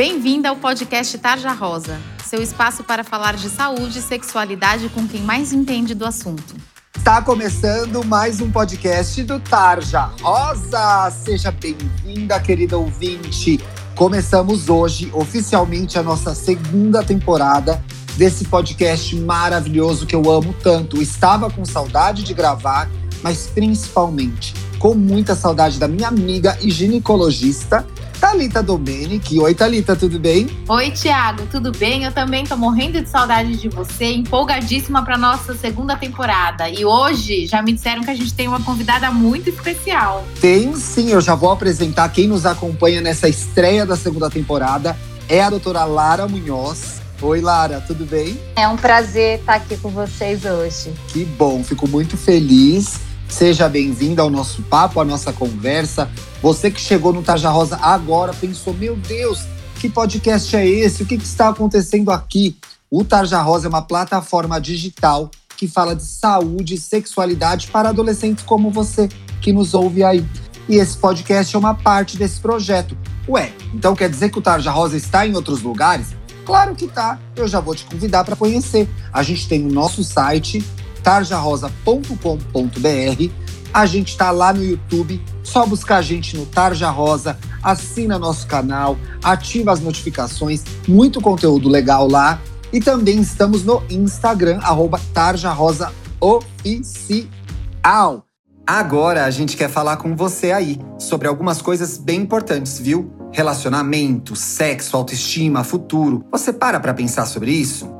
Bem-vinda ao podcast Tarja Rosa, seu espaço para falar de saúde e sexualidade com quem mais entende do assunto. Está começando mais um podcast do Tarja Rosa. Seja bem-vinda, querida ouvinte. Começamos hoje oficialmente a nossa segunda temporada desse podcast maravilhoso que eu amo tanto. Estava com saudade de gravar, mas principalmente com muita saudade da minha amiga e ginecologista Thalita Domenic. Oi, Thalita, tudo bem? Oi, Tiago, tudo bem? Eu também tô morrendo de saudade de você, empolgadíssima para nossa segunda temporada. E hoje já me disseram que a gente tem uma convidada muito especial. Tem sim, eu já vou apresentar quem nos acompanha nessa estreia da segunda temporada. É a doutora Lara Munhoz. Oi, Lara, tudo bem? É um prazer estar aqui com vocês hoje. Que bom, fico muito feliz. Seja bem-vindo ao nosso papo, à nossa conversa. Você que chegou no Taja Rosa agora pensou: meu Deus, que podcast é esse? O que, que está acontecendo aqui? O Tarja Rosa é uma plataforma digital que fala de saúde e sexualidade para adolescentes como você que nos ouve aí. E esse podcast é uma parte desse projeto. Ué, então quer dizer que o Tarja Rosa está em outros lugares? Claro que tá. Eu já vou te convidar para conhecer. A gente tem o nosso site tarjarosa.com.br. A gente está lá no YouTube, só buscar a gente no Tarja Rosa, assina nosso canal, ativa as notificações, muito conteúdo legal lá. E também estamos no Instagram, arroba Tarja Rosa Oficial. Agora a gente quer falar com você aí sobre algumas coisas bem importantes, viu? Relacionamento, sexo, autoestima, futuro. Você para para pensar sobre isso?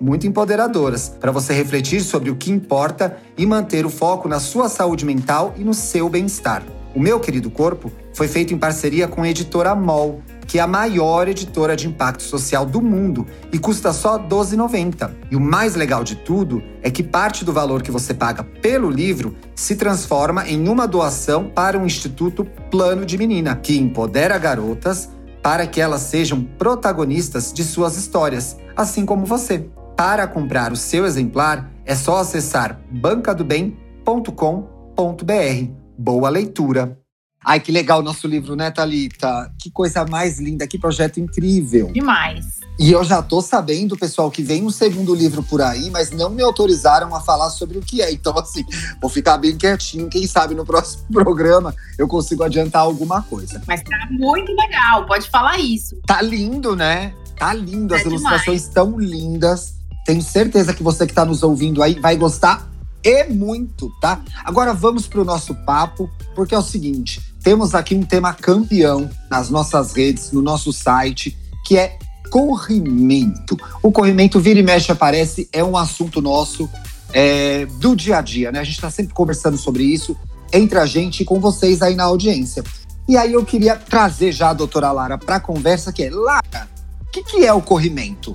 muito empoderadoras para você refletir sobre o que importa e manter o foco na sua saúde mental e no seu bem-estar. O meu querido corpo foi feito em parceria com a editora MOL que é a maior editora de impacto social do mundo e custa só R$ 12,90. E o mais legal de tudo é que parte do valor que você paga pelo livro se transforma em uma doação para o Instituto Plano de Menina, que empodera garotas para que elas sejam protagonistas de suas histórias, assim como você. Para comprar o seu exemplar, é só acessar bancadobem.com.br. Boa leitura! Ai, que legal o nosso livro, né, Thalita? Que coisa mais linda, que projeto incrível. Demais. E eu já tô sabendo, pessoal, que vem um segundo livro por aí, mas não me autorizaram a falar sobre o que é. Então, assim, vou ficar bem quietinho. Quem sabe no próximo programa eu consigo adiantar alguma coisa. Mas tá muito legal, pode falar isso. Tá lindo, né? Tá lindo, é as ilustrações tão lindas. Tenho certeza que você que tá nos ouvindo aí vai gostar e muito, tá? Agora vamos para o nosso papo, porque é o seguinte: temos aqui um tema campeão nas nossas redes, no nosso site, que é corrimento. O corrimento vira e mexe aparece, é um assunto nosso é, do dia a dia, né? A gente está sempre conversando sobre isso entre a gente e com vocês aí na audiência. E aí eu queria trazer já a doutora Lara para a conversa, que é, Lara, o que, que é o corrimento?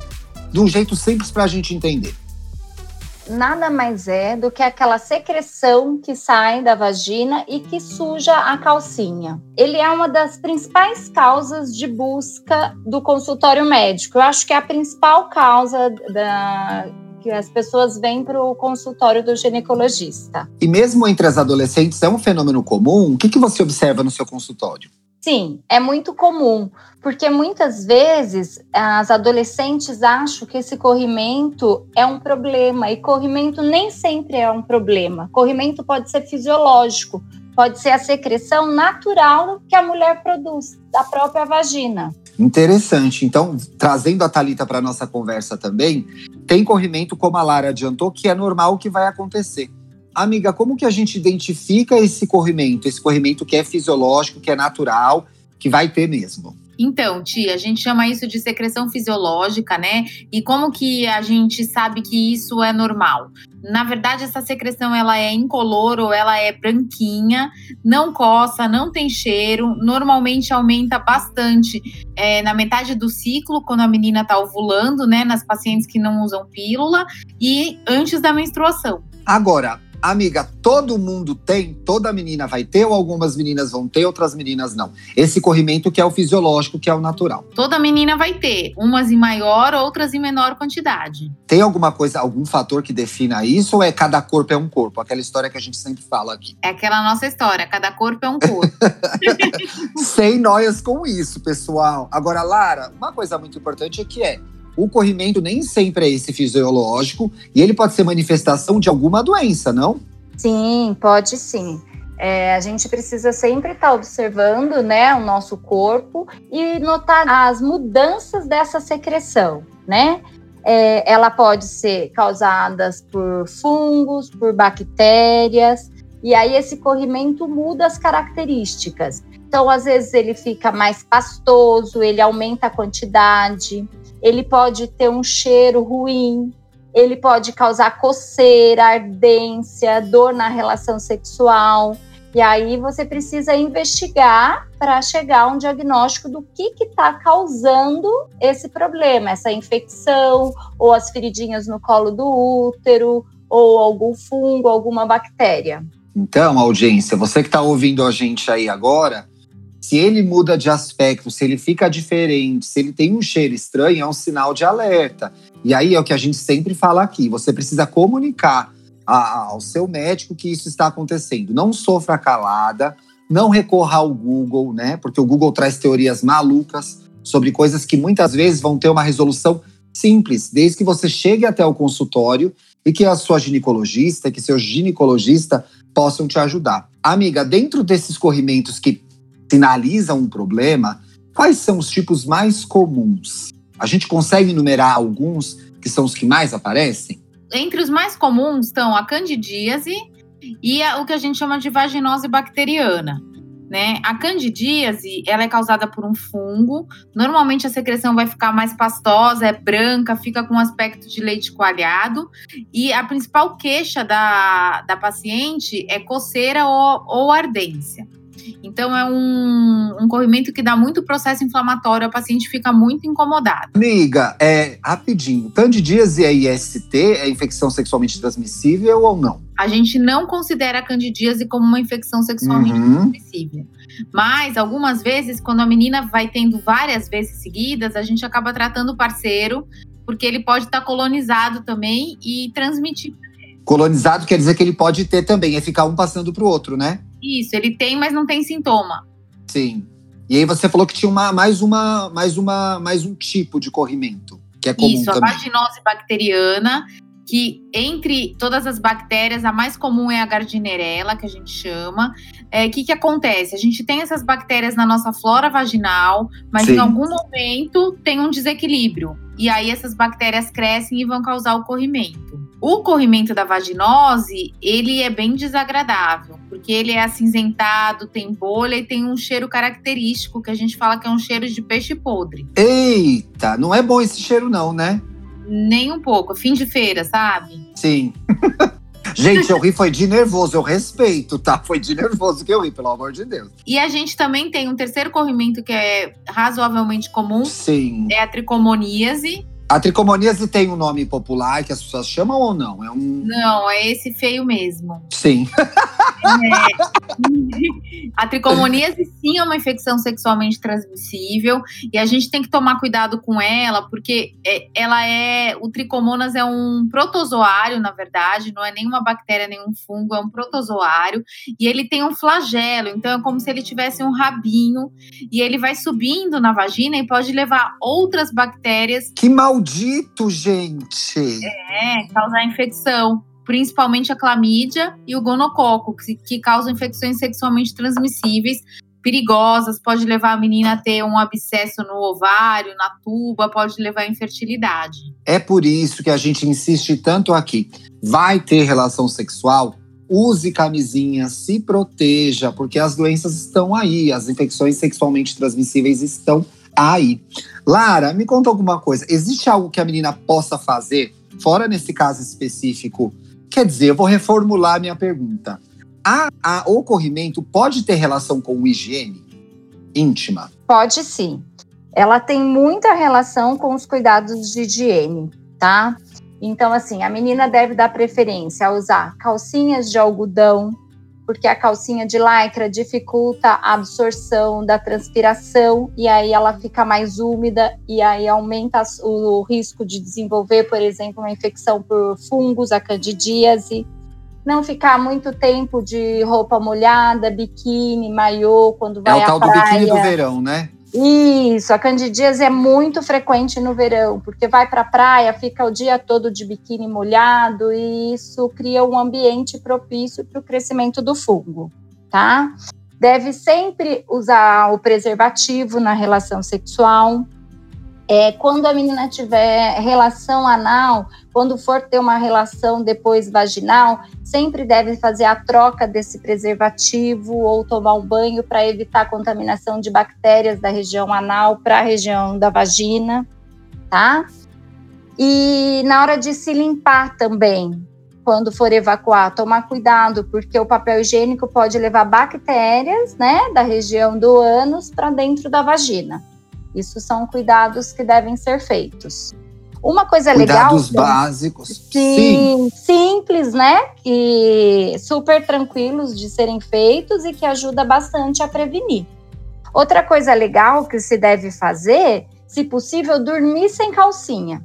De um jeito simples para a gente entender nada mais é do que aquela secreção que sai da vagina e que suja a calcinha. Ele é uma das principais causas de busca do consultório médico. Eu acho que é a principal causa da que as pessoas vêm para o consultório do ginecologista. E mesmo entre as adolescentes é um fenômeno comum? O que, que você observa no seu consultório? Sim, é muito comum, porque muitas vezes as adolescentes acham que esse corrimento é um problema, e corrimento nem sempre é um problema. Corrimento pode ser fisiológico, pode ser a secreção natural que a mulher produz da própria vagina. Interessante. Então, trazendo a Talita para nossa conversa também, tem corrimento como a Lara adiantou, que é normal que vai acontecer. Amiga, como que a gente identifica esse corrimento? Esse corrimento que é fisiológico, que é natural, que vai ter mesmo? Então, tia, a gente chama isso de secreção fisiológica, né? E como que a gente sabe que isso é normal? Na verdade, essa secreção ela é incolor ou ela é branquinha, não coça, não tem cheiro, normalmente aumenta bastante é, na metade do ciclo, quando a menina está ovulando, né? Nas pacientes que não usam pílula, e antes da menstruação. Agora, Amiga, todo mundo tem, toda menina vai ter, ou algumas meninas vão ter, outras meninas não. Esse corrimento que é o fisiológico, que é o natural. Toda menina vai ter, umas em maior, outras em menor quantidade. Tem alguma coisa, algum fator que defina isso, ou é cada corpo é um corpo? Aquela história que a gente sempre fala aqui. É aquela nossa história, cada corpo é um corpo. Sem noias com isso, pessoal. Agora, Lara, uma coisa muito importante é que é o corrimento nem sempre é esse fisiológico e ele pode ser manifestação de alguma doença, não? Sim, pode sim. É, a gente precisa sempre estar tá observando né, o nosso corpo e notar as mudanças dessa secreção, né? É, ela pode ser causada por fungos, por bactérias, e aí esse corrimento muda as características. Então, às vezes, ele fica mais pastoso, ele aumenta a quantidade, ele pode ter um cheiro ruim, ele pode causar coceira, ardência, dor na relação sexual. E aí você precisa investigar para chegar a um diagnóstico do que está causando esse problema, essa infecção, ou as feridinhas no colo do útero, ou algum fungo, alguma bactéria. Então, audiência, você que está ouvindo a gente aí agora, se ele muda de aspecto, se ele fica diferente, se ele tem um cheiro estranho, é um sinal de alerta. E aí é o que a gente sempre fala aqui: você precisa comunicar ao seu médico que isso está acontecendo. Não sofra calada, não recorra ao Google, né? Porque o Google traz teorias malucas sobre coisas que muitas vezes vão ter uma resolução simples, desde que você chegue até o consultório e que a sua ginecologista, que seu ginecologista possam te ajudar. Amiga, dentro desses corrimentos que sinaliza um problema, quais são os tipos mais comuns? A gente consegue enumerar alguns que são os que mais aparecem? Entre os mais comuns estão a candidíase e a, o que a gente chama de vaginose bacteriana. Né? A candidíase, ela é causada por um fungo. Normalmente a secreção vai ficar mais pastosa, é branca, fica com aspecto de leite coalhado. E a principal queixa da, da paciente é coceira ou, ou ardência. Então, é um, um corrimento que dá muito processo inflamatório, a paciente fica muito incomodada. Amiga, é rapidinho. Candidíase é IST? É infecção sexualmente transmissível ou não? A gente não considera a candidíase como uma infecção sexualmente uhum. transmissível. Mas, algumas vezes, quando a menina vai tendo várias vezes seguidas, a gente acaba tratando o parceiro, porque ele pode estar colonizado também e transmitir Colonizado quer dizer que ele pode ter também, é ficar um passando para o outro, né? Isso, ele tem, mas não tem sintoma. Sim. E aí você falou que tinha uma, mais, uma, mais, uma, mais um tipo de corrimento, que é comum Isso, também. a vaginose bacteriana, que entre todas as bactérias, a mais comum é a Gardnerella, que a gente chama. O é, que, que acontece? A gente tem essas bactérias na nossa flora vaginal, mas Sim. em algum momento tem um desequilíbrio. E aí essas bactérias crescem e vão causar o corrimento. O corrimento da vaginose, ele é bem desagradável, porque ele é acinzentado, tem bolha e tem um cheiro característico que a gente fala que é um cheiro de peixe podre. Eita, não é bom esse cheiro não, né? Nem um pouco, fim de feira, sabe? Sim. Gente, eu ri foi de nervoso, eu respeito, tá? Foi de nervoso que eu ri, pelo amor de Deus. E a gente também tem um terceiro corrimento que é razoavelmente comum. Sim. É a tricomoníase, a tricomoníase tem um nome popular que as pessoas chamam ou não? É um... Não, é esse feio mesmo. Sim. É. A tricomoníase sim é uma infecção sexualmente transmissível e a gente tem que tomar cuidado com ela porque é, ela é o tricomonas é um protozoário, na verdade, não é nenhuma bactéria, nenhum fungo, é um protozoário e ele tem um flagelo, então é como se ele tivesse um rabinho e ele vai subindo na vagina e pode levar outras bactérias. Que maldito, gente! É, causar infecção principalmente a clamídia e o gonococo, que, que causam infecções sexualmente transmissíveis, perigosas, pode levar a menina a ter um abscesso no ovário, na tuba, pode levar à infertilidade. É por isso que a gente insiste tanto aqui. Vai ter relação sexual? Use camisinha, se proteja, porque as doenças estão aí, as infecções sexualmente transmissíveis estão aí. Lara, me conta alguma coisa. Existe algo que a menina possa fazer, fora nesse caso específico? Quer dizer, eu vou reformular minha pergunta. A, a ocorrimento pode ter relação com higiene íntima? Pode sim. Ela tem muita relação com os cuidados de higiene, tá? Então, assim, a menina deve dar preferência a usar calcinhas de algodão, porque a calcinha de lycra dificulta a absorção da transpiração e aí ela fica mais úmida e aí aumenta o risco de desenvolver, por exemplo, uma infecção por fungos, a candidíase. Não ficar muito tempo de roupa molhada, biquíni, maiô, quando vai à praia. É o tal do biquíni do verão, né? Isso, a candidíase é muito frequente no verão, porque vai para a praia, fica o dia todo de biquíni molhado e isso cria um ambiente propício para o crescimento do fungo, tá? Deve sempre usar o preservativo na relação sexual, é, quando a menina tiver relação anal, quando for ter uma relação depois vaginal, sempre deve fazer a troca desse preservativo ou tomar um banho para evitar a contaminação de bactérias da região anal para a região da vagina, tá? E na hora de se limpar também, quando for evacuar, tomar cuidado, porque o papel higiênico pode levar bactérias, né, da região do ânus para dentro da vagina. Isso são cuidados que devem ser feitos. Uma coisa cuidados legal. Cuidados básicos. Sim, sim, simples, né? E super tranquilos de serem feitos e que ajuda bastante a prevenir. Outra coisa legal que se deve fazer, se possível, dormir sem calcinha.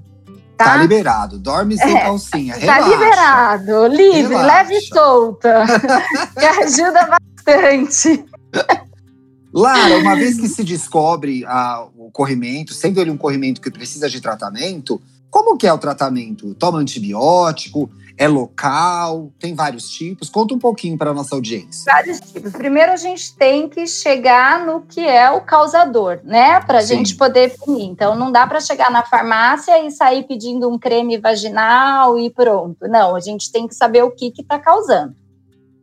Tá, tá liberado, dorme sem é, calcinha. Tá relaxa. liberado, livre, relaxa. leve e solta. que ajuda bastante. Lara, uma vez que se descobre ah, o corrimento, sendo ele um corrimento que precisa de tratamento, como que é o tratamento? Toma antibiótico? É local? Tem vários tipos? Conta um pouquinho para nossa audiência. Vários tipos. Primeiro a gente tem que chegar no que é o causador, né? Para a gente poder definir. Então não dá para chegar na farmácia e sair pedindo um creme vaginal e pronto. Não, a gente tem que saber o que está causando.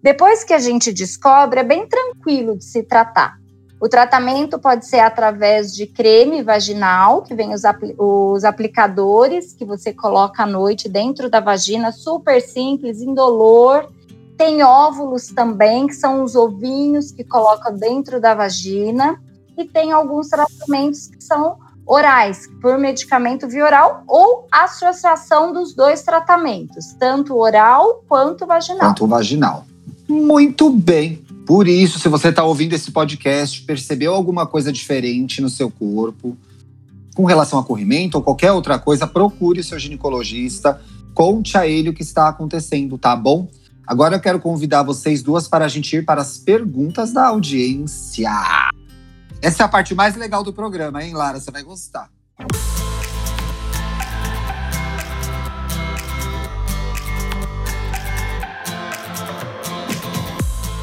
Depois que a gente descobre, é bem tranquilo de se tratar. O tratamento pode ser através de creme vaginal, que vem os, apl os, aplicadores que você coloca à noite dentro da vagina, super simples, indolor. Tem óvulos também, que são os ovinhos que coloca dentro da vagina. E tem alguns tratamentos que são orais, por medicamento via oral ou associação dos dois tratamentos, tanto oral quanto vaginal. Quanto vaginal. Muito bem. Por isso, se você está ouvindo esse podcast, percebeu alguma coisa diferente no seu corpo, com relação a corrimento ou qualquer outra coisa, procure o seu ginecologista, conte a ele o que está acontecendo, tá bom? Agora eu quero convidar vocês duas para a gente ir para as perguntas da audiência. Essa é a parte mais legal do programa, hein, Lara? Você vai gostar.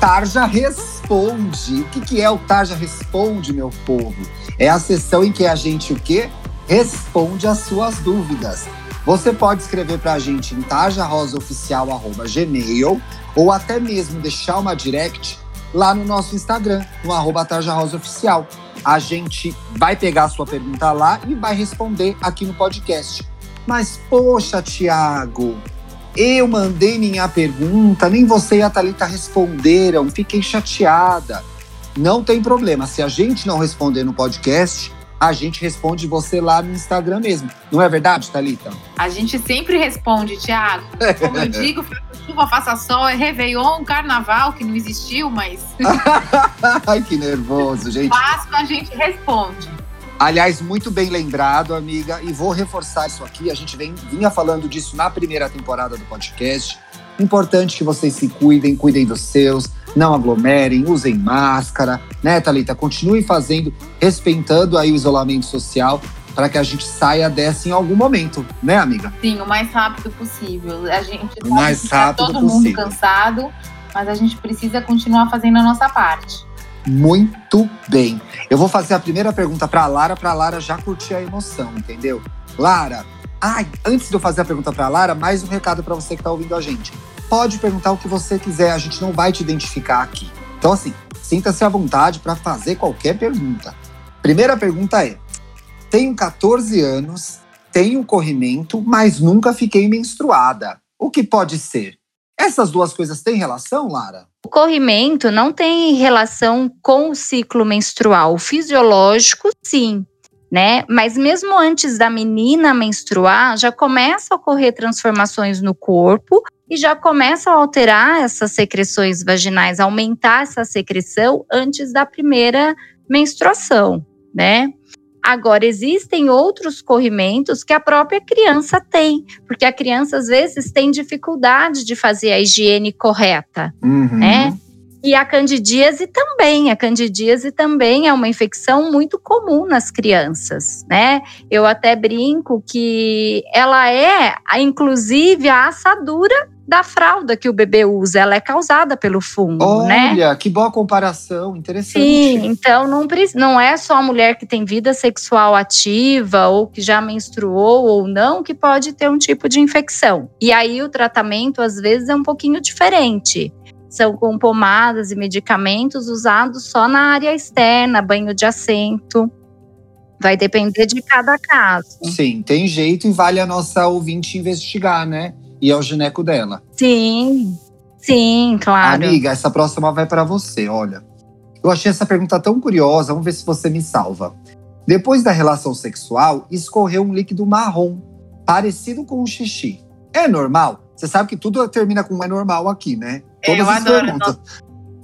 Tarja Responde. O que, que é o Tarja Responde, meu povo? É a sessão em que a gente o quê? Responde as suas dúvidas. Você pode escrever para a gente em tarjarosaoficial.gmail ou até mesmo deixar uma direct lá no nosso Instagram, no arroba tarjarosaoficial. A gente vai pegar a sua pergunta lá e vai responder aqui no podcast. Mas, poxa, Tiago, eu mandei minha pergunta, nem você e a Thalita responderam, fiquei chateada. Não tem problema, se a gente não responder no podcast, a gente responde você lá no Instagram mesmo. Não é verdade, Thalita? A gente sempre responde, Thiago. Como eu digo, faça chuva, faça sol, é Réveillon, Carnaval, que não existiu, mas. Ai, que nervoso, gente. Páscoa a gente responde. Aliás, muito bem lembrado, amiga, e vou reforçar isso aqui. A gente vem, vinha falando disso na primeira temporada do podcast. Importante que vocês se cuidem, cuidem dos seus, não aglomerem, usem máscara, né, Thalita? Continuem fazendo, respeitando aí o isolamento social para que a gente saia dessa em algum momento, né, amiga? Sim, o mais rápido possível. A gente o mais tá rápido todo possível. mundo cansado, mas a gente precisa continuar fazendo a nossa parte. Muito bem. Eu vou fazer a primeira pergunta para Lara, para Lara já curtir a emoção, entendeu? Lara, ai, antes de eu fazer a pergunta para Lara, mais um recado para você que está ouvindo a gente. Pode perguntar o que você quiser, a gente não vai te identificar aqui. Então, assim, sinta-se à vontade para fazer qualquer pergunta. Primeira pergunta é: tenho 14 anos, tenho corrimento, mas nunca fiquei menstruada. O que pode ser? Essas duas coisas têm relação, Lara? O corrimento não tem relação com o ciclo menstrual. O fisiológico, sim, né? Mas mesmo antes da menina menstruar, já começa a ocorrer transformações no corpo e já começa a alterar essas secreções vaginais, aumentar essa secreção antes da primeira menstruação, né? Agora, existem outros corrimentos que a própria criança tem, porque a criança às vezes tem dificuldade de fazer a higiene correta, uhum. né? E a candidíase também. A candidíase também é uma infecção muito comum nas crianças, né? Eu até brinco que ela é, inclusive, a assadura da fralda que o bebê usa, ela é causada pelo fungo, Olha, né? Olha, que boa comparação, interessante. Sim, então não, não é só a mulher que tem vida sexual ativa ou que já menstruou ou não que pode ter um tipo de infecção. E aí o tratamento às vezes é um pouquinho diferente. São com pomadas e medicamentos usados só na área externa, banho de assento. Vai depender de cada caso. Sim, tem jeito e vale a nossa ouvinte investigar, né? E ao gineco dela. Sim, sim, claro. Amiga, essa próxima vai para você, olha. Eu achei essa pergunta tão curiosa, vamos ver se você me salva. Depois da relação sexual, escorreu um líquido marrom, parecido com um xixi. É normal? Você sabe que tudo termina com é normal aqui, né? Todas eu as adoro. perguntas.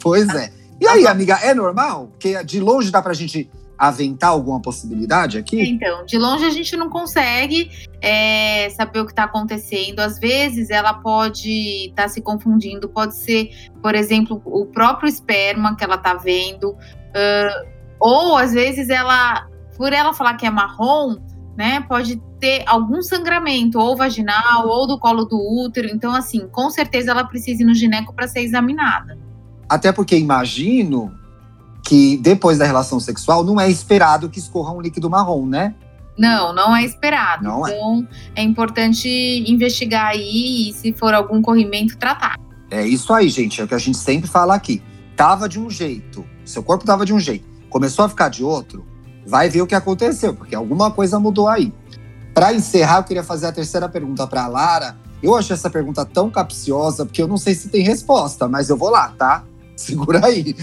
Pois é. E aí, amiga, é normal? Porque de longe dá pra gente aventar alguma possibilidade aqui? Então, de longe a gente não consegue é, saber o que está acontecendo. Às vezes ela pode estar tá se confundindo, pode ser, por exemplo, o próprio esperma que ela está vendo, uh, ou às vezes ela, por ela falar que é marrom, né, pode ter algum sangramento, ou vaginal, ou do colo do útero. Então, assim, com certeza ela precisa ir no gineco para ser examinada. Até porque imagino que depois da relação sexual não é esperado que escorra um líquido marrom, né? Não, não é esperado. Não é. então é. é importante investigar aí e, se for algum corrimento, tratar. É isso aí, gente. É o que a gente sempre fala aqui. Tava de um jeito, seu corpo tava de um jeito, começou a ficar de outro, vai ver o que aconteceu, porque alguma coisa mudou aí. Para encerrar, eu queria fazer a terceira pergunta para Lara. Eu achei essa pergunta tão capciosa, porque eu não sei se tem resposta, mas eu vou lá, tá? Segura aí.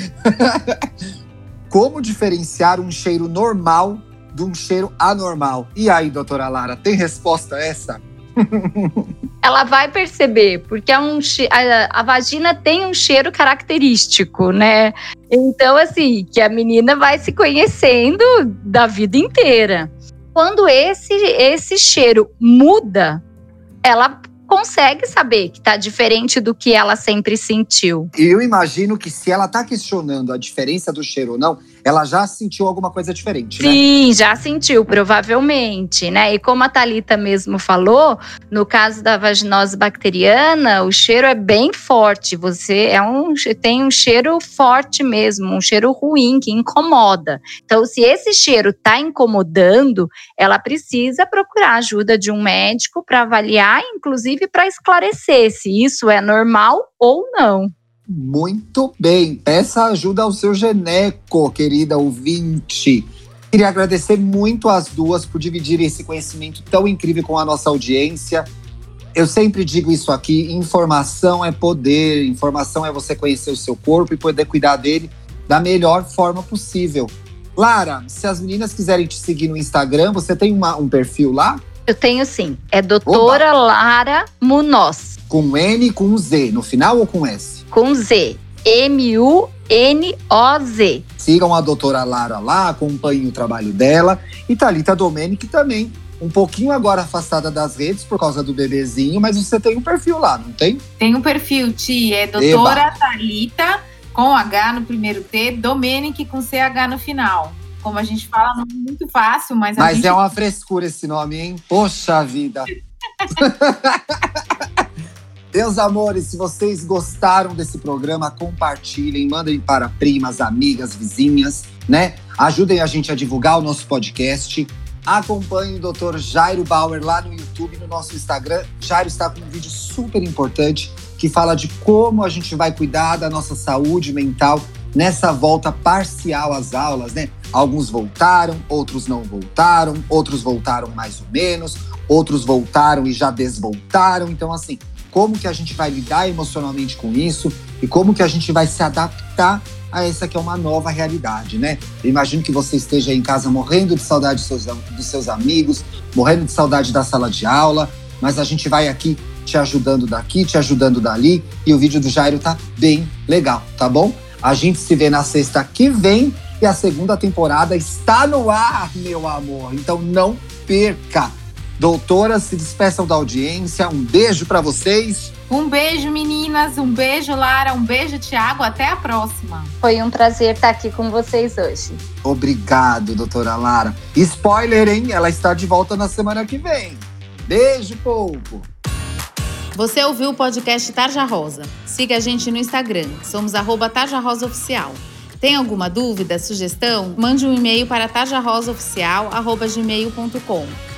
Como diferenciar um cheiro normal de um cheiro anormal? E aí, doutora Lara, tem resposta essa? Ela vai perceber, porque é um a, a vagina tem um cheiro característico, né? Então, assim, que a menina vai se conhecendo da vida inteira. Quando esse, esse cheiro muda, ela consegue saber que está diferente do que ela sempre sentiu. Eu imagino que se ela está questionando a diferença do cheiro ou não, ela já sentiu alguma coisa diferente, né? Sim, já sentiu, provavelmente, né? E como a Talita mesmo falou, no caso da vaginose bacteriana, o cheiro é bem forte. Você é um tem um cheiro forte mesmo, um cheiro ruim que incomoda. Então, se esse cheiro está incomodando, ela precisa procurar ajuda de um médico para avaliar, inclusive para esclarecer se isso é normal ou não. Muito bem. Peça ajuda ao seu Geneco, querida ouvinte. Queria agradecer muito às duas por dividirem esse conhecimento tão incrível com a nossa audiência. Eu sempre digo isso aqui: informação é poder, informação é você conhecer o seu corpo e poder cuidar dele da melhor forma possível. Lara, se as meninas quiserem te seguir no Instagram, você tem uma, um perfil lá? Eu tenho sim. É doutora Oba. Lara Munoz. Com N com Z, no final ou com S? Com Z. M-U-N-O-Z. Sigam a doutora Lara lá, acompanhem o trabalho dela. E Thalita Domenic também, um pouquinho agora afastada das redes por causa do bebezinho, mas você tem um perfil lá, não tem? Tem um perfil, Ti. É doutora Thalita, com H no primeiro T, Domenic com CH no final. Como a gente fala, não é muito fácil, mas. Mas gente... é uma frescura esse nome, hein? Poxa vida! Meus amores, se vocês gostaram desse programa, compartilhem, mandem para primas, amigas, vizinhas, né? Ajudem a gente a divulgar o nosso podcast. Acompanhe o Dr. Jairo Bauer lá no YouTube, no nosso Instagram. Jairo está com um vídeo super importante que fala de como a gente vai cuidar da nossa saúde mental nessa volta parcial às aulas, né? Alguns voltaram, outros não voltaram, outros voltaram mais ou menos, outros voltaram e já desvoltaram. Então, assim, como que a gente vai lidar emocionalmente com isso e como que a gente vai se adaptar a essa que é uma nova realidade, né? Eu imagino que você esteja em casa morrendo de saudade dos seus, dos seus amigos, morrendo de saudade da sala de aula, mas a gente vai aqui te ajudando daqui, te ajudando dali, e o vídeo do Jairo tá bem legal, tá bom? A gente se vê na sexta que vem e a segunda temporada está no ar, meu amor. Então não perca. Doutoras, se despeçam da audiência. Um beijo para vocês. Um beijo, meninas. Um beijo, Lara. Um beijo, Tiago. Até a próxima. Foi um prazer estar aqui com vocês hoje. Obrigado, doutora Lara. Spoiler, hein? Ela está de volta na semana que vem. Beijo, povo. Você ouviu o podcast Tarja Rosa? Siga a gente no Instagram. Somos arroba Tarja Rosa Oficial. Tem alguma dúvida, sugestão? Mande um e-mail para tarjarosaoficial.gmail.com